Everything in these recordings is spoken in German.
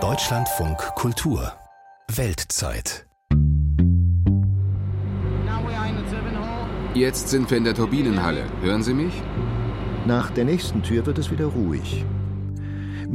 Deutschlandfunk Kultur Weltzeit Jetzt sind wir in der Turbinenhalle. Hören Sie mich? Nach der nächsten Tür wird es wieder ruhig.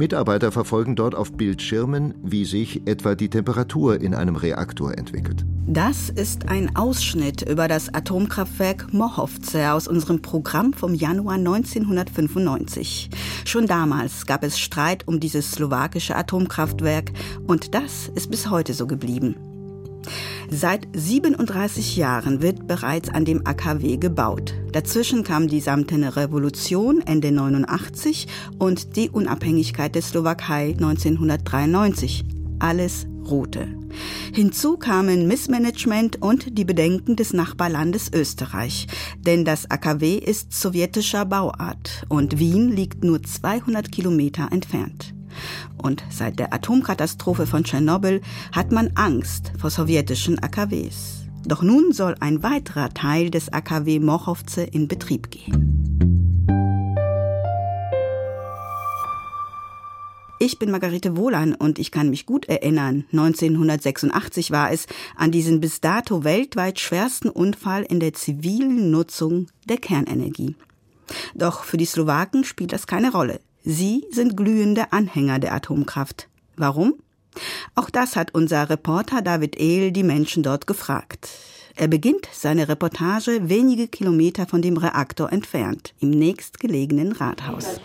Mitarbeiter verfolgen dort auf Bildschirmen, wie sich etwa die Temperatur in einem Reaktor entwickelt. Das ist ein Ausschnitt über das Atomkraftwerk Mochovce aus unserem Programm vom Januar 1995. Schon damals gab es Streit um dieses slowakische Atomkraftwerk und das ist bis heute so geblieben. Seit 37 Jahren wird bereits an dem AKW gebaut. Dazwischen kam die Samtene Revolution Ende 89 und die Unabhängigkeit der Slowakei 1993. Alles ruhte. Hinzu kamen Missmanagement und die Bedenken des Nachbarlandes Österreich. Denn das AKW ist sowjetischer Bauart und Wien liegt nur 200 Kilometer entfernt. Und seit der Atomkatastrophe von Tschernobyl hat man Angst vor sowjetischen AKWs. Doch nun soll ein weiterer Teil des AKW Mochovce in Betrieb gehen. Ich bin Margarete Wohlan und ich kann mich gut erinnern, 1986 war es, an diesen bis dato weltweit schwersten Unfall in der zivilen Nutzung der Kernenergie. Doch für die Slowaken spielt das keine Rolle. Sie sind glühende Anhänger der Atomkraft. Warum? Auch das hat unser Reporter David Ehl die Menschen dort gefragt. Er beginnt seine Reportage wenige Kilometer von dem Reaktor entfernt, im nächstgelegenen Rathaus.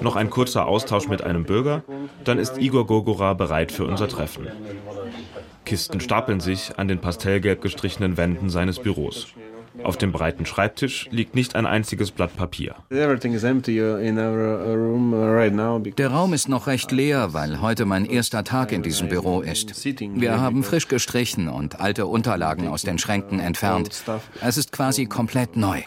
Noch ein kurzer Austausch mit einem Bürger, dann ist Igor Gogora bereit für unser Treffen. Kisten stapeln sich an den pastellgelb gestrichenen Wänden seines Büros. Auf dem breiten Schreibtisch liegt nicht ein einziges Blatt Papier. Uh, uh, Der Raum ist noch recht leer, weil heute mein erster Tag in diesem Büro ist. Wir haben frisch gestrichen und alte Unterlagen aus den Schränken entfernt. Es ist quasi komplett neu.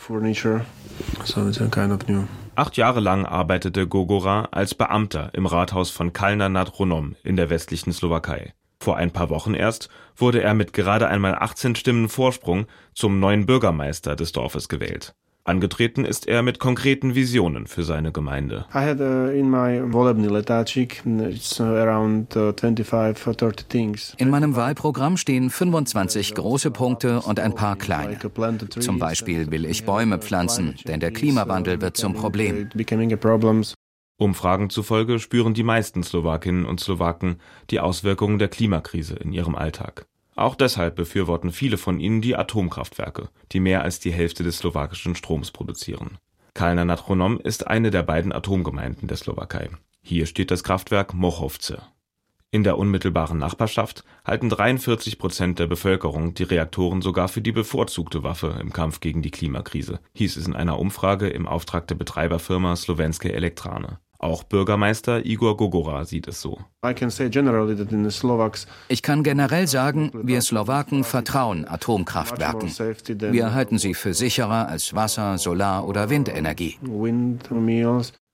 Acht Jahre lang arbeitete Gogora als Beamter im Rathaus von Kalna nad Hronom in der westlichen Slowakei. Vor ein paar Wochen erst wurde er mit gerade einmal 18 Stimmen Vorsprung zum neuen Bürgermeister des Dorfes gewählt. Angetreten ist er mit konkreten Visionen für seine Gemeinde. Uh, uh, in meinem Wahlprogramm stehen 25 große Punkte und ein paar kleine. Zum Beispiel will ich Bäume pflanzen, denn der Klimawandel wird zum Problem. Umfragen zufolge spüren die meisten Slowakinnen und Slowaken die Auswirkungen der Klimakrise in ihrem Alltag. Auch deshalb befürworten viele von ihnen die Atomkraftwerke, die mehr als die Hälfte des slowakischen Stroms produzieren. Kalna nad Hronom ist eine der beiden Atomgemeinden der Slowakei. Hier steht das Kraftwerk Mochovce. In der unmittelbaren Nachbarschaft halten 43 Prozent der Bevölkerung die Reaktoren sogar für die bevorzugte Waffe im Kampf gegen die Klimakrise, hieß es in einer Umfrage im Auftrag der Betreiberfirma Slovenske Elektrane. Auch Bürgermeister Igor Gogora sieht es so. Ich kann generell sagen, wir Slowaken vertrauen Atomkraftwerken. Wir halten sie für sicherer als Wasser, Solar- oder Windenergie.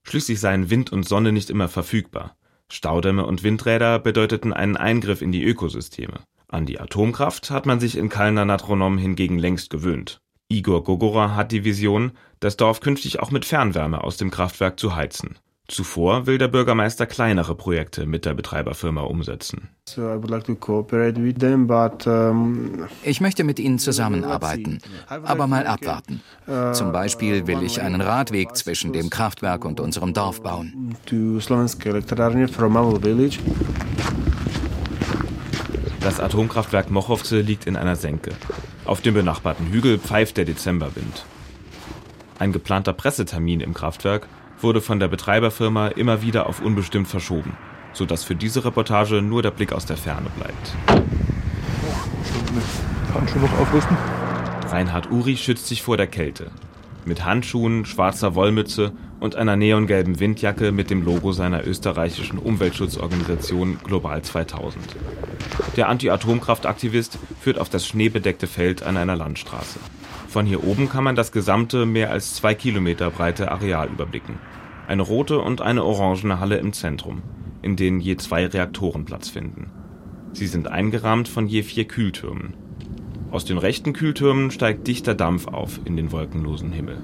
Schließlich seien Wind und Sonne nicht immer verfügbar. Staudämme und Windräder bedeuteten einen Eingriff in die Ökosysteme. An die Atomkraft hat man sich in Kalna Natronom hingegen längst gewöhnt. Igor Gogora hat die Vision, das Dorf künftig auch mit Fernwärme aus dem Kraftwerk zu heizen. Zuvor will der Bürgermeister kleinere Projekte mit der Betreiberfirma umsetzen. Ich möchte mit ihnen zusammenarbeiten, aber mal abwarten. Zum Beispiel will ich einen Radweg zwischen dem Kraftwerk und unserem Dorf bauen. Das Atomkraftwerk Mochovce liegt in einer Senke. Auf dem benachbarten Hügel pfeift der Dezemberwind. Ein geplanter Pressetermin im Kraftwerk wurde von der Betreiberfirma immer wieder auf unbestimmt verschoben, sodass für diese Reportage nur der Blick aus der Ferne bleibt. Handschuhe noch aufrüsten? Reinhard Uri schützt sich vor der Kälte. Mit Handschuhen, schwarzer Wollmütze und einer neongelben Windjacke mit dem Logo seiner österreichischen Umweltschutzorganisation Global 2000. Der Anti-Atomkraft-Aktivist führt auf das schneebedeckte Feld an einer Landstraße. Von hier oben kann man das gesamte, mehr als zwei Kilometer breite Areal überblicken. Eine rote und eine orangene Halle im Zentrum, in denen je zwei Reaktoren Platz finden. Sie sind eingerahmt von je vier Kühltürmen. Aus den rechten Kühltürmen steigt dichter Dampf auf in den wolkenlosen Himmel.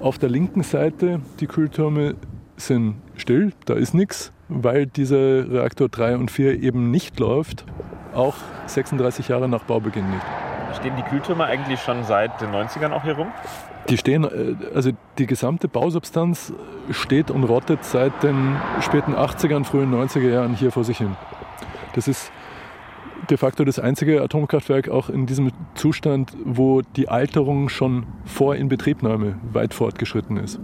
Auf der linken Seite, die Kühltürme sind still, da ist nichts, weil dieser Reaktor 3 und 4 eben nicht läuft, auch 36 Jahre nach Baubeginn nicht. Stehen die Kühltürme eigentlich schon seit den 90ern auch hier rum? Die stehen, äh, also die gesamte Bausubstanz steht und rottet seit den späten 80ern, frühen 90er Jahren hier vor sich hin. Das ist de facto das einzige Atomkraftwerk auch in diesem Zustand, wo die Alterung schon vor Inbetriebnahme weit fortgeschritten ist.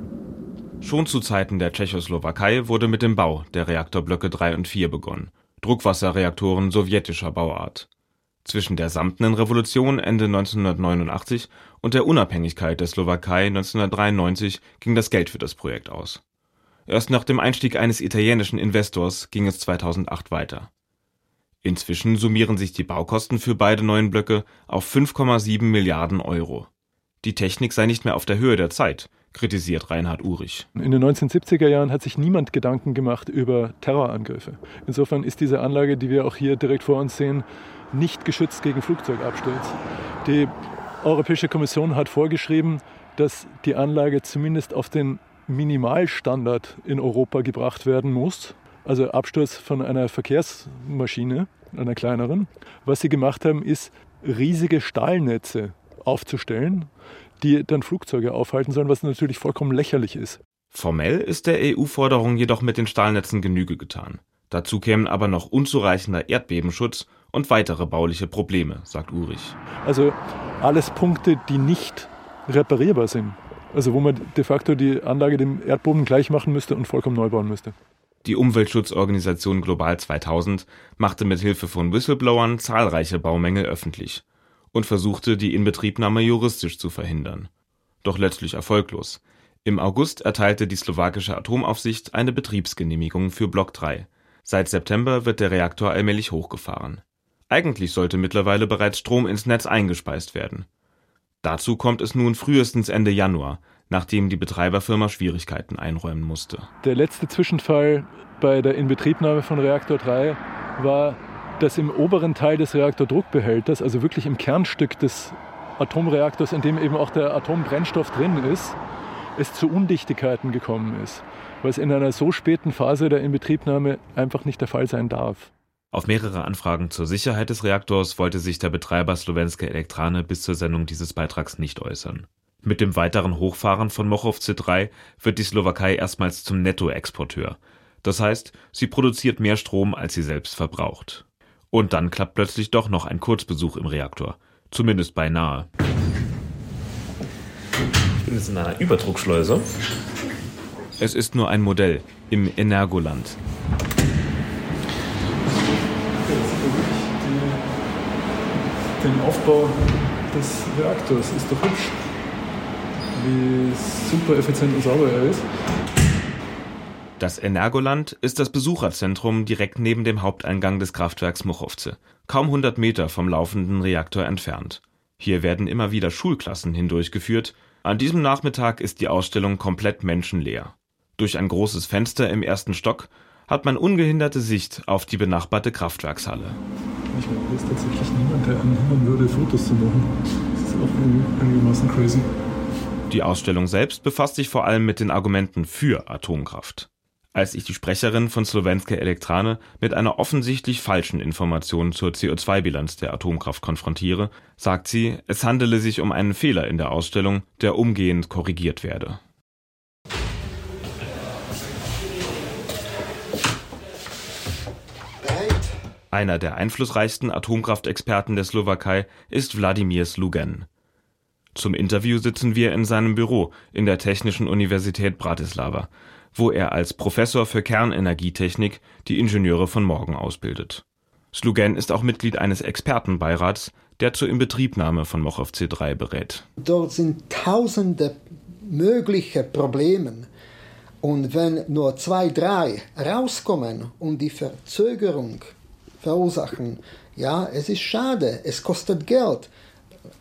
Schon zu Zeiten der Tschechoslowakei wurde mit dem Bau der Reaktorblöcke 3 und 4 begonnen, Druckwasserreaktoren sowjetischer Bauart. Zwischen der Samtenen Revolution Ende 1989 und der Unabhängigkeit der Slowakei 1993 ging das Geld für das Projekt aus. Erst nach dem Einstieg eines italienischen Investors ging es 2008 weiter. Inzwischen summieren sich die Baukosten für beide neuen Blöcke auf 5,7 Milliarden Euro. Die Technik sei nicht mehr auf der Höhe der Zeit, kritisiert Reinhard Urich. In den 1970er Jahren hat sich niemand Gedanken gemacht über Terrorangriffe. Insofern ist diese Anlage, die wir auch hier direkt vor uns sehen, nicht geschützt gegen Flugzeugabsturz. Die Europäische Kommission hat vorgeschrieben, dass die Anlage zumindest auf den Minimalstandard in Europa gebracht werden muss. Also Absturz von einer Verkehrsmaschine, einer kleineren. Was sie gemacht haben, ist riesige Stahlnetze aufzustellen, die dann Flugzeuge aufhalten sollen, was natürlich vollkommen lächerlich ist. Formell ist der EU-Forderung jedoch mit den Stahlnetzen Genüge getan. Dazu kämen aber noch unzureichender Erdbebenschutz und weitere bauliche Probleme, sagt Urich. Also alles Punkte, die nicht reparierbar sind. Also wo man de facto die Anlage dem Erdboden gleich machen müsste und vollkommen neu bauen müsste. Die Umweltschutzorganisation Global 2000 machte mit Hilfe von Whistleblowern zahlreiche Baumängel öffentlich und versuchte, die Inbetriebnahme juristisch zu verhindern. Doch letztlich erfolglos. Im August erteilte die slowakische Atomaufsicht eine Betriebsgenehmigung für Block 3. Seit September wird der Reaktor allmählich hochgefahren. Eigentlich sollte mittlerweile bereits Strom ins Netz eingespeist werden. Dazu kommt es nun frühestens Ende Januar, nachdem die Betreiberfirma Schwierigkeiten einräumen musste. Der letzte Zwischenfall bei der Inbetriebnahme von Reaktor 3 war, dass im oberen Teil des Reaktordruckbehälters, also wirklich im Kernstück des Atomreaktors, in dem eben auch der Atombrennstoff drin ist, es zu Undichtigkeiten gekommen ist, es in einer so späten Phase der Inbetriebnahme einfach nicht der Fall sein darf. Auf mehrere Anfragen zur Sicherheit des Reaktors wollte sich der Betreiber Slowenske Elektrane bis zur Sendung dieses Beitrags nicht äußern. Mit dem weiteren Hochfahren von Mochovce 3 wird die Slowakei erstmals zum Nettoexporteur. Das heißt, sie produziert mehr Strom, als sie selbst verbraucht. Und dann klappt plötzlich doch noch ein Kurzbesuch im Reaktor. Zumindest beinahe. Ich bin jetzt in einer Überdruckschleuse. Es ist nur ein Modell im Energoland. Den Aufbau des Reaktors. Ist doch hübsch, wie super effizient und sauber er ist. Das Energoland ist das Besucherzentrum direkt neben dem Haupteingang des Kraftwerks Mochovce, kaum 100 Meter vom laufenden Reaktor entfernt. Hier werden immer wieder Schulklassen hindurchgeführt. An diesem Nachmittag ist die Ausstellung komplett menschenleer. Durch ein großes Fenster im ersten Stock hat man ungehinderte Sicht auf die benachbarte Kraftwerkshalle. Ich meine, hier ist tatsächlich niemand, der anhindern würde, Fotos zu machen. Das ist auch einigermaßen crazy. Die Ausstellung selbst befasst sich vor allem mit den Argumenten für Atomkraft. Als ich die Sprecherin von Slowenske Elektrane mit einer offensichtlich falschen Information zur CO2-Bilanz der Atomkraft konfrontiere, sagt sie, es handele sich um einen Fehler in der Ausstellung, der umgehend korrigiert werde. Einer der einflussreichsten Atomkraftexperten der Slowakei ist Wladimir Slugen. Zum Interview sitzen wir in seinem Büro in der Technischen Universität Bratislava, wo er als Professor für Kernenergietechnik die Ingenieure von morgen ausbildet. Slugen ist auch Mitglied eines Expertenbeirats, der zur Inbetriebnahme von Mochovce 3 berät. Dort sind tausende mögliche Probleme. Und wenn nur zwei, drei rauskommen und die Verzögerung verursachen. Ja, es ist schade, es kostet Geld,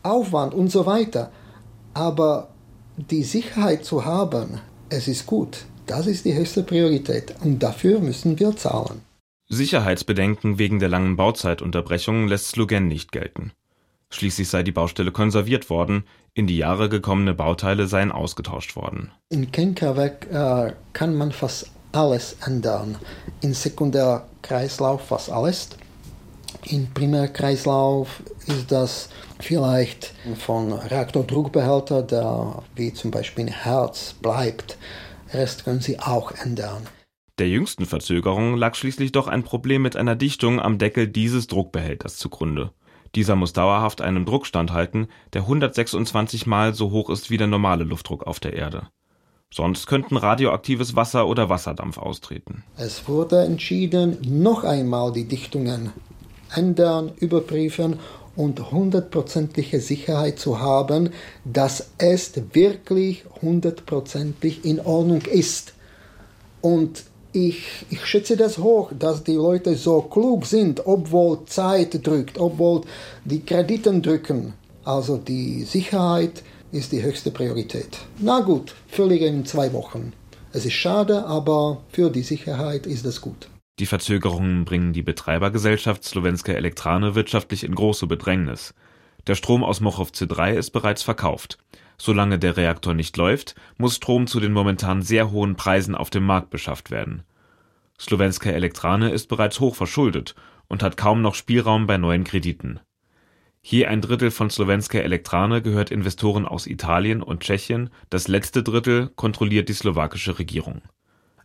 Aufwand und so weiter. Aber die Sicherheit zu haben, es ist gut. Das ist die höchste Priorität und dafür müssen wir zahlen. Sicherheitsbedenken wegen der langen Bauzeitunterbrechung lässt Slogan nicht gelten. Schließlich sei die Baustelle konserviert worden, in die Jahre gekommene Bauteile seien ausgetauscht worden. In Kernkraftwerk äh, kann man fast alles ändern. In Sekundärkreislauf fast alles. Im Primärkreislauf ist das vielleicht von Reaktordruckbehälter, der wie zum Beispiel ein Herz bleibt. Rest können Sie auch ändern. Der jüngsten Verzögerung lag schließlich doch ein Problem mit einer Dichtung am Deckel dieses Druckbehälters zugrunde. Dieser muss dauerhaft einem Druck standhalten, der 126 Mal so hoch ist wie der normale Luftdruck auf der Erde. Sonst könnten radioaktives Wasser oder Wasserdampf austreten. Es wurde entschieden, noch einmal die Dichtungen ändern, überprüfen und hundertprozentige Sicherheit zu haben, dass es wirklich hundertprozentig in Ordnung ist. Und ich, ich schätze das hoch, dass die Leute so klug sind, obwohl Zeit drückt, obwohl die Krediten drücken. Also die Sicherheit ist die höchste Priorität. Na gut, völlig in zwei Wochen. Es ist schade, aber für die Sicherheit ist es gut. Die Verzögerungen bringen die Betreibergesellschaft Slowenske Elektrane wirtschaftlich in große Bedrängnis. Der Strom aus Mochovce 3 ist bereits verkauft. Solange der Reaktor nicht läuft, muss Strom zu den momentan sehr hohen Preisen auf dem Markt beschafft werden. Slowenske Elektrane ist bereits hoch verschuldet und hat kaum noch Spielraum bei neuen Krediten. Je ein Drittel von Slowenske Elektrane gehört Investoren aus Italien und Tschechien, das letzte Drittel kontrolliert die slowakische Regierung.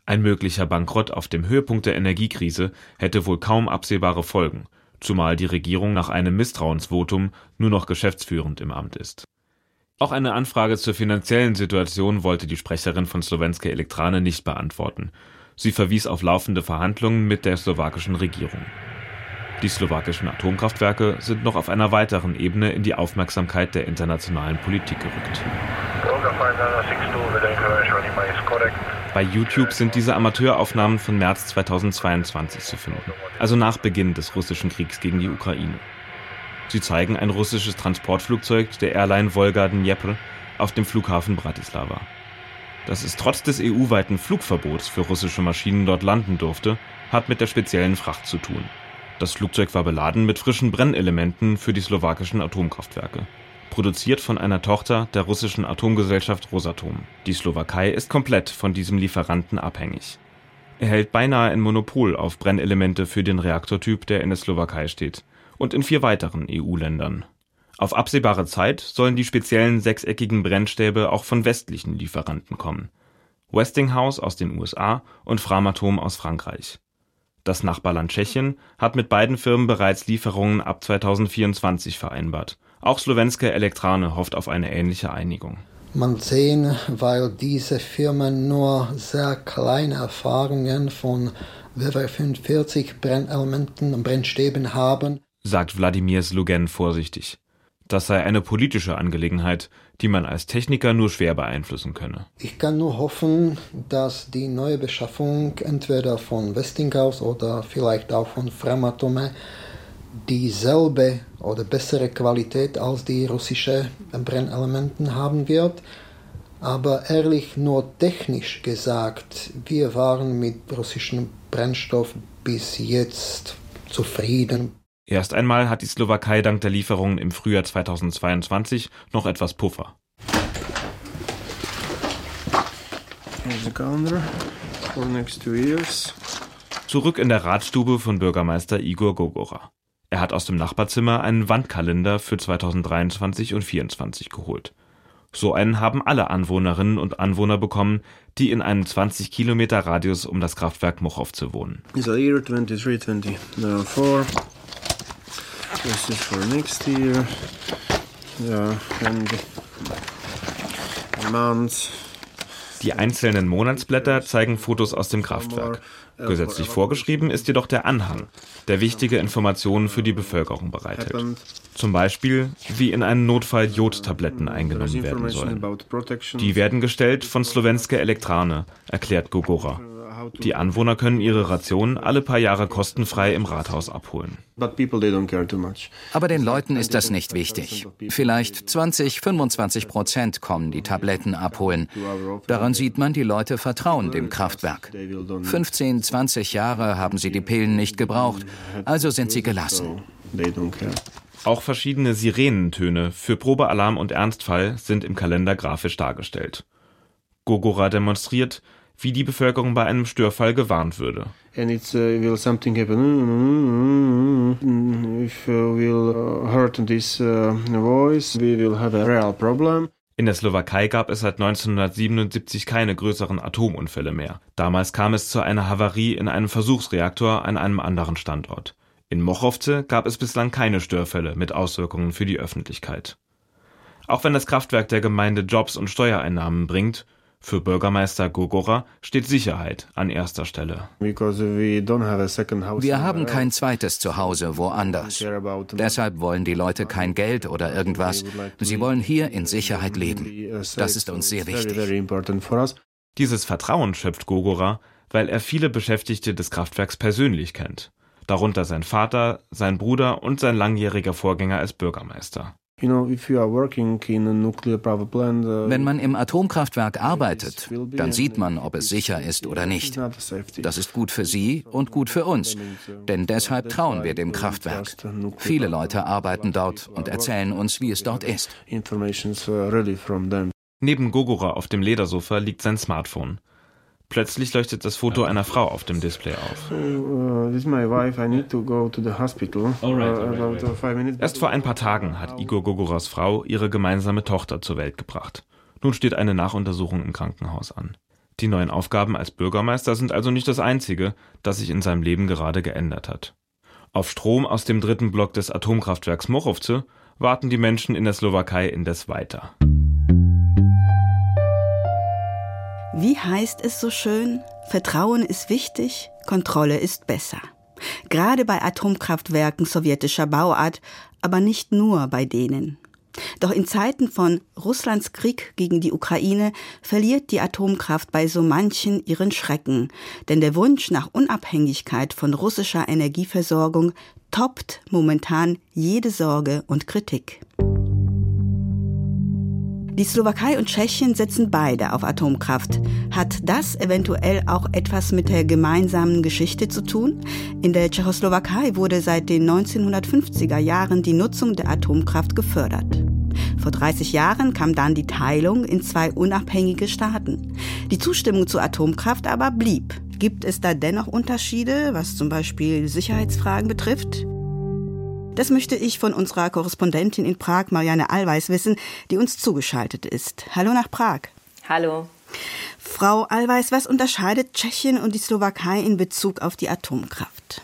Ein möglicher Bankrott auf dem Höhepunkt der Energiekrise hätte wohl kaum absehbare Folgen, zumal die Regierung nach einem Misstrauensvotum nur noch geschäftsführend im Amt ist auch eine Anfrage zur finanziellen Situation wollte die Sprecherin von Slowenske Elektrane nicht beantworten. Sie verwies auf laufende Verhandlungen mit der slowakischen Regierung. Die slowakischen Atomkraftwerke sind noch auf einer weiteren Ebene in die Aufmerksamkeit der internationalen Politik gerückt. Bei YouTube sind diese Amateuraufnahmen von März 2022 zu finden, also nach Beginn des russischen Kriegs gegen die Ukraine. Sie zeigen ein russisches Transportflugzeug der Airline Volga Dnepr auf dem Flughafen Bratislava. Dass es trotz des EU-weiten Flugverbots für russische Maschinen dort landen durfte, hat mit der speziellen Fracht zu tun. Das Flugzeug war beladen mit frischen Brennelementen für die slowakischen Atomkraftwerke. Produziert von einer Tochter der russischen Atomgesellschaft Rosatom. Die Slowakei ist komplett von diesem Lieferanten abhängig. Er hält beinahe ein Monopol auf Brennelemente für den Reaktortyp, der in der Slowakei steht und in vier weiteren EU-Ländern. Auf absehbare Zeit sollen die speziellen sechseckigen Brennstäbe auch von westlichen Lieferanten kommen. Westinghouse aus den USA und Framatome aus Frankreich. Das Nachbarland Tschechien hat mit beiden Firmen bereits Lieferungen ab 2024 vereinbart. Auch Slowenske Elektrane hofft auf eine ähnliche Einigung. Man sehen, weil diese Firmen nur sehr kleine Erfahrungen von WW45 Brennelementen und Brennstäben haben, sagt Wladimir Slugen vorsichtig. Das sei eine politische Angelegenheit, die man als Techniker nur schwer beeinflussen könne. Ich kann nur hoffen, dass die neue Beschaffung entweder von Westinghouse oder vielleicht auch von Framatome dieselbe oder bessere Qualität als die russischen Brennelementen haben wird. Aber ehrlich, nur technisch gesagt, wir waren mit russischem Brennstoff bis jetzt zufrieden. Erst einmal hat die Slowakei dank der Lieferungen im Frühjahr 2022 noch etwas Puffer. Zurück in der Ratstube von Bürgermeister Igor Gogora. Er hat aus dem Nachbarzimmer einen Wandkalender für 2023 und 2024 geholt. So einen haben alle Anwohnerinnen und Anwohner bekommen, die in einem 20 Kilometer Radius um das Kraftwerk Mochovce wohnen. Is 23, 20, This is for next year. Ja, and months. Die einzelnen Monatsblätter zeigen Fotos aus dem Kraftwerk. Gesetzlich vorgeschrieben ist jedoch der Anhang, der wichtige Informationen für die Bevölkerung bereithält. Zum Beispiel, wie in einem Notfall Jodtabletten eingenommen werden sollen. Die werden gestellt von Slowenske Elektrane, erklärt Gogora. Die Anwohner können ihre Rationen alle paar Jahre kostenfrei im Rathaus abholen. Aber den Leuten ist das nicht wichtig. Vielleicht 20, 25 Prozent kommen die Tabletten abholen. Daran sieht man, die Leute vertrauen dem Kraftwerk. 15, 20 Jahre haben sie die Pillen nicht gebraucht, also sind sie gelassen. Auch verschiedene Sirenentöne für Probealarm und Ernstfall sind im Kalender grafisch dargestellt. Gogora demonstriert, wie die Bevölkerung bei einem Störfall gewarnt würde. And it's uh, will something happen. If uh, we'll uh, hurt this uh, voice, we will have a real problem. In der Slowakei gab es seit 1977 keine größeren Atomunfälle mehr. Damals kam es zu einer Havarie in einem Versuchsreaktor an einem anderen Standort. In Mochovce gab es bislang keine Störfälle mit Auswirkungen für die Öffentlichkeit. Auch wenn das Kraftwerk der Gemeinde Jobs und Steuereinnahmen bringt, für Bürgermeister Gogora steht Sicherheit an erster Stelle. Wir haben kein zweites Zuhause woanders. Deshalb wollen die Leute kein Geld oder irgendwas. Sie wollen hier in Sicherheit leben. Das ist uns sehr wichtig. Dieses Vertrauen schöpft Gogora, weil er viele Beschäftigte des Kraftwerks persönlich kennt. Darunter sein Vater, sein Bruder und sein langjähriger Vorgänger als Bürgermeister. Uh, Wenn man im Atomkraftwerk arbeitet, dann sieht man, ob es sicher ist oder nicht. Das ist gut für Sie und gut für uns, denn deshalb trauen wir dem Kraftwerk. Viele Leute arbeiten dort und erzählen uns, wie es dort ist. Neben Gogora auf dem Ledersofa liegt sein Smartphone. Plötzlich leuchtet das Foto einer Frau auf dem Display auf. Erst vor ein paar Tagen hat Igor Gogoras Frau ihre gemeinsame Tochter zur Welt gebracht. Nun steht eine Nachuntersuchung im Krankenhaus an. Die neuen Aufgaben als Bürgermeister sind also nicht das Einzige, das sich in seinem Leben gerade geändert hat. Auf Strom aus dem dritten Block des Atomkraftwerks Mochovce warten die Menschen in der Slowakei indes weiter. Wie heißt es so schön? Vertrauen ist wichtig, Kontrolle ist besser. Gerade bei Atomkraftwerken sowjetischer Bauart, aber nicht nur bei denen. Doch in Zeiten von Russlands Krieg gegen die Ukraine verliert die Atomkraft bei so manchen ihren Schrecken, denn der Wunsch nach Unabhängigkeit von russischer Energieversorgung toppt momentan jede Sorge und Kritik. Die Slowakei und Tschechien setzen beide auf Atomkraft. Hat das eventuell auch etwas mit der gemeinsamen Geschichte zu tun? In der Tschechoslowakei wurde seit den 1950er Jahren die Nutzung der Atomkraft gefördert. Vor 30 Jahren kam dann die Teilung in zwei unabhängige Staaten. Die Zustimmung zur Atomkraft aber blieb. Gibt es da dennoch Unterschiede, was zum Beispiel Sicherheitsfragen betrifft? Das möchte ich von unserer Korrespondentin in Prag, Marianne Allweis, wissen, die uns zugeschaltet ist. Hallo nach Prag. Hallo. Frau Allweis, was unterscheidet Tschechien und die Slowakei in Bezug auf die Atomkraft?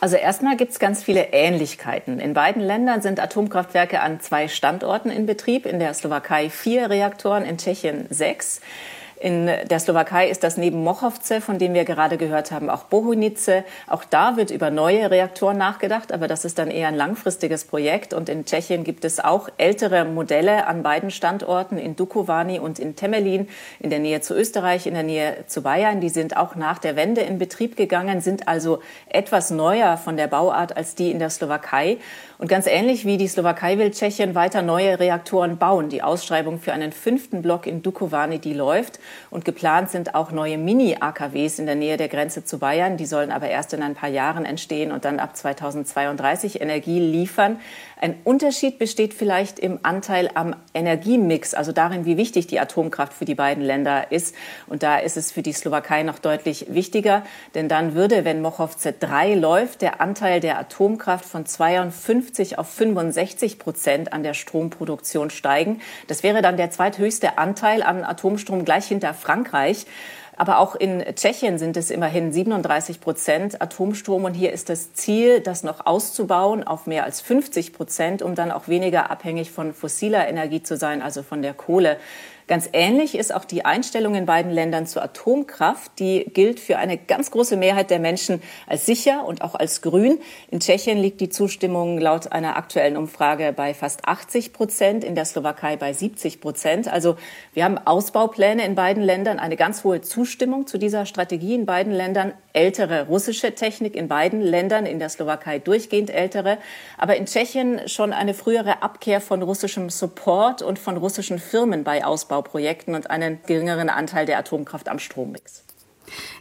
Also erstmal gibt es ganz viele Ähnlichkeiten. In beiden Ländern sind Atomkraftwerke an zwei Standorten in Betrieb. In der Slowakei vier Reaktoren, in Tschechien sechs. In der Slowakei ist das neben Mochovce, von dem wir gerade gehört haben, auch Bohunice. Auch da wird über neue Reaktoren nachgedacht, aber das ist dann eher ein langfristiges Projekt. Und in Tschechien gibt es auch ältere Modelle an beiden Standorten, in Dukovany und in Temelin, in der Nähe zu Österreich, in der Nähe zu Bayern. Die sind auch nach der Wende in Betrieb gegangen, sind also etwas neuer von der Bauart als die in der Slowakei. Und ganz ähnlich wie die Slowakei will Tschechien weiter neue Reaktoren bauen. Die Ausschreibung für einen fünften Block in Dukovany, die läuft. Und geplant sind auch neue Mini-AKWs in der Nähe der Grenze zu Bayern. Die sollen aber erst in ein paar Jahren entstehen und dann ab 2032 Energie liefern. Ein Unterschied besteht vielleicht im Anteil am Energiemix, also darin, wie wichtig die Atomkraft für die beiden Länder ist. Und da ist es für die Slowakei noch deutlich wichtiger, denn dann würde, wenn Mochovce 3 läuft, der Anteil der Atomkraft von 52 auf 65 Prozent an der Stromproduktion steigen. Das wäre dann der zweithöchste Anteil an Atomstrom gleich hinter Frankreich. Aber auch in Tschechien sind es immerhin 37 Prozent Atomstrom. Und hier ist das Ziel, das noch auszubauen auf mehr als 50 Prozent, um dann auch weniger abhängig von fossiler Energie zu sein, also von der Kohle. Ganz ähnlich ist auch die Einstellung in beiden Ländern zur Atomkraft. Die gilt für eine ganz große Mehrheit der Menschen als sicher und auch als grün. In Tschechien liegt die Zustimmung laut einer aktuellen Umfrage bei fast 80 Prozent, in der Slowakei bei 70 Prozent. Also wir haben Ausbaupläne in beiden Ländern, eine ganz hohe Zustimmung zu dieser Strategie in beiden Ländern, ältere russische Technik in beiden Ländern, in der Slowakei durchgehend ältere, aber in Tschechien schon eine frühere Abkehr von russischem Support und von russischen Firmen bei Ausbau Ausbauprojekten und einen geringeren Anteil der Atomkraft am Strommix.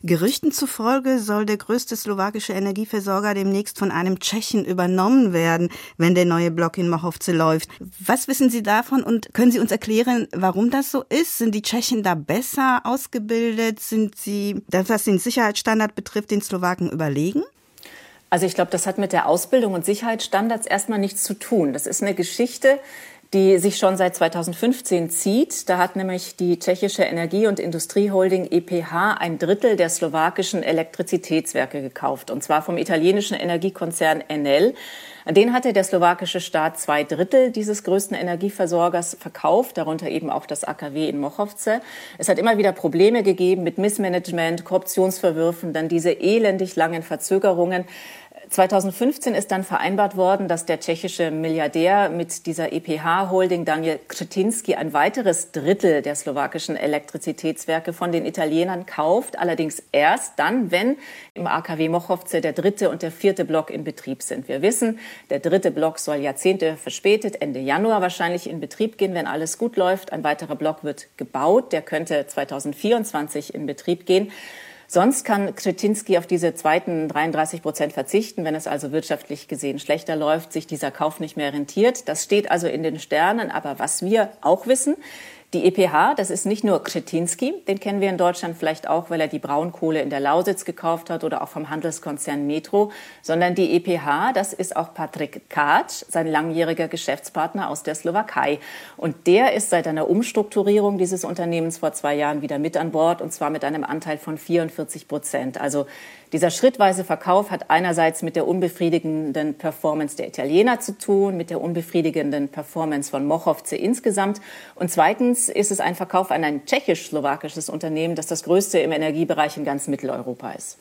Gerüchten zufolge soll der größte slowakische Energieversorger demnächst von einem Tschechen übernommen werden, wenn der neue Block in Mochovce läuft. Was wissen Sie davon und können Sie uns erklären, warum das so ist? Sind die Tschechen da besser ausgebildet? Sind sie, was den Sicherheitsstandard betrifft, den Slowaken überlegen? Also ich glaube, das hat mit der Ausbildung und Sicherheitsstandards erstmal nichts zu tun. Das ist eine Geschichte, die sich schon seit 2015 zieht. Da hat nämlich die tschechische Energie- und Industrieholding EPH ein Drittel der slowakischen Elektrizitätswerke gekauft, und zwar vom italienischen Energiekonzern Enel. An den hatte der slowakische Staat zwei Drittel dieses größten Energieversorgers verkauft, darunter eben auch das AKW in Mochovce. Es hat immer wieder Probleme gegeben mit Missmanagement, Korruptionsverwürfen, dann diese elendig langen Verzögerungen. 2015 ist dann vereinbart worden, dass der tschechische Milliardär mit dieser EPH-Holding Daniel Kretinsky ein weiteres Drittel der slowakischen Elektrizitätswerke von den Italienern kauft. Allerdings erst dann, wenn im AKW Mochovce der dritte und der vierte Block in Betrieb sind. Wir wissen, der dritte Block soll Jahrzehnte verspätet, Ende Januar wahrscheinlich in Betrieb gehen, wenn alles gut läuft. Ein weiterer Block wird gebaut, der könnte 2024 in Betrieb gehen. Sonst kann Kretinsky auf diese zweiten 33 Prozent verzichten, wenn es also wirtschaftlich gesehen schlechter läuft, sich dieser Kauf nicht mehr rentiert. Das steht also in den Sternen. Aber was wir auch wissen, die EPH, das ist nicht nur Kretinsky, den kennen wir in Deutschland vielleicht auch, weil er die Braunkohle in der Lausitz gekauft hat oder auch vom Handelskonzern Metro, sondern die EPH, das ist auch Patrick Katsch, sein langjähriger Geschäftspartner aus der Slowakei. Und der ist seit einer Umstrukturierung dieses Unternehmens vor zwei Jahren wieder mit an Bord und zwar mit einem Anteil von 44 Prozent. Also dieser schrittweise Verkauf hat einerseits mit der unbefriedigenden Performance der Italiener zu tun, mit der unbefriedigenden Performance von Mochovce insgesamt. Und zweitens ist es ein Verkauf an ein tschechisch-slowakisches Unternehmen, das das größte im Energiebereich in ganz Mitteleuropa ist.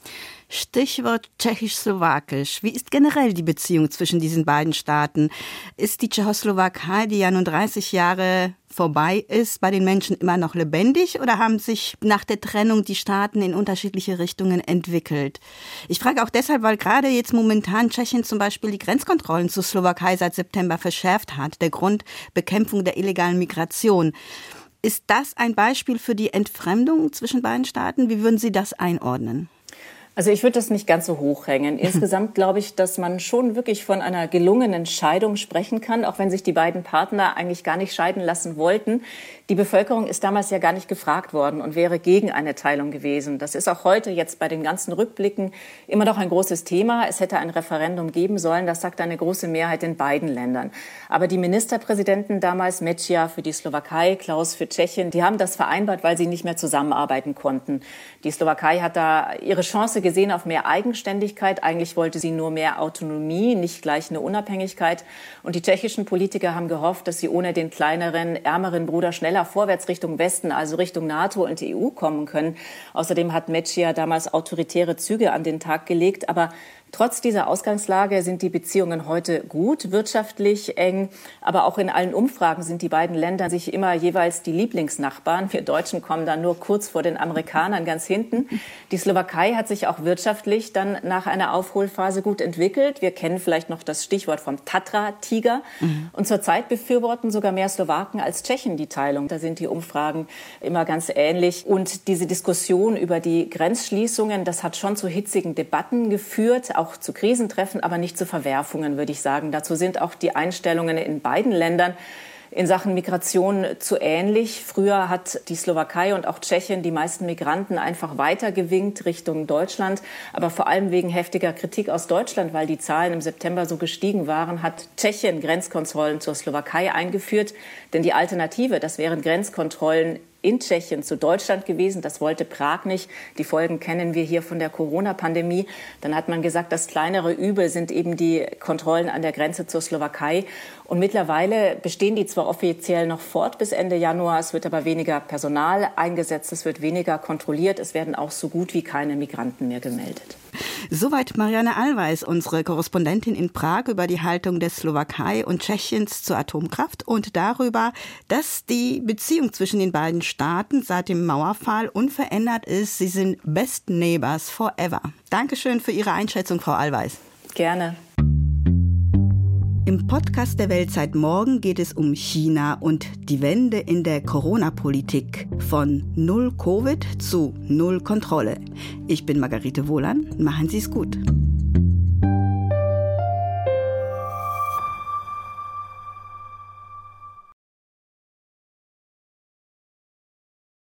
Stichwort tschechisch-slowakisch. Wie ist generell die Beziehung zwischen diesen beiden Staaten? Ist die Tschechoslowakei, die ja nun 30 Jahre vorbei ist, bei den Menschen immer noch lebendig oder haben sich nach der Trennung die Staaten in unterschiedliche Richtungen entwickelt? Ich frage auch deshalb, weil gerade jetzt momentan Tschechien zum Beispiel die Grenzkontrollen zur Slowakei seit September verschärft hat. Der Grund Bekämpfung der illegalen Migration. Ist das ein Beispiel für die Entfremdung zwischen beiden Staaten? Wie würden Sie das einordnen? Also ich würde das nicht ganz so hoch hängen. Insgesamt glaube ich, dass man schon wirklich von einer gelungenen Scheidung sprechen kann, auch wenn sich die beiden Partner eigentlich gar nicht scheiden lassen wollten. Die Bevölkerung ist damals ja gar nicht gefragt worden und wäre gegen eine Teilung gewesen. Das ist auch heute jetzt bei den ganzen Rückblicken immer noch ein großes Thema. Es hätte ein Referendum geben sollen. Das sagt eine große Mehrheit in beiden Ländern. Aber die Ministerpräsidenten damals, Mecia für die Slowakei, Klaus für Tschechien, die haben das vereinbart, weil sie nicht mehr zusammenarbeiten konnten. Die Slowakei hat da ihre Chance gesehen auf mehr Eigenständigkeit. Eigentlich wollte sie nur mehr Autonomie, nicht gleich eine Unabhängigkeit. Und die tschechischen Politiker haben gehofft, dass sie ohne den kleineren, ärmeren Bruder schneller vorwärts Richtung Westen, also Richtung NATO und EU kommen können. Außerdem hat Meccia damals autoritäre Züge an den Tag gelegt. Aber Trotz dieser Ausgangslage sind die Beziehungen heute gut, wirtschaftlich eng, aber auch in allen Umfragen sind die beiden Länder sich immer jeweils die Lieblingsnachbarn. Wir Deutschen kommen da nur kurz vor den Amerikanern ganz hinten. Die Slowakei hat sich auch wirtschaftlich dann nach einer Aufholphase gut entwickelt. Wir kennen vielleicht noch das Stichwort vom Tatra-Tiger. Mhm. Und zurzeit befürworten sogar mehr Slowaken als Tschechen die Teilung. Da sind die Umfragen immer ganz ähnlich. Und diese Diskussion über die Grenzschließungen, das hat schon zu hitzigen Debatten geführt auch zu Krisentreffen, aber nicht zu Verwerfungen, würde ich sagen. Dazu sind auch die Einstellungen in beiden Ländern in Sachen Migration zu ähnlich. Früher hat die Slowakei und auch Tschechien die meisten Migranten einfach weitergewinkt Richtung Deutschland. Aber vor allem wegen heftiger Kritik aus Deutschland, weil die Zahlen im September so gestiegen waren, hat Tschechien Grenzkontrollen zur Slowakei eingeführt. Denn die Alternative, das wären Grenzkontrollen in Tschechien zu Deutschland gewesen. Das wollte Prag nicht. Die Folgen kennen wir hier von der Corona-Pandemie. Dann hat man gesagt, das kleinere Übel sind eben die Kontrollen an der Grenze zur Slowakei. Und mittlerweile bestehen die zwar offiziell noch fort bis Ende Januar, es wird aber weniger Personal eingesetzt, es wird weniger kontrolliert, es werden auch so gut wie keine Migranten mehr gemeldet. Soweit Marianne Allweis, unsere Korrespondentin in Prag über die Haltung der Slowakei und Tschechiens zur Atomkraft und darüber, dass die Beziehung zwischen den beiden Staaten seit dem Mauerfall unverändert ist. Sie sind Best Neighbors forever. Dankeschön für Ihre Einschätzung, Frau Allweis. Gerne. Im Podcast der Weltzeit morgen geht es um China und die Wende in der Corona-Politik von Null Covid zu Null Kontrolle. Ich bin Margarete Wohlan. Machen Sie es gut.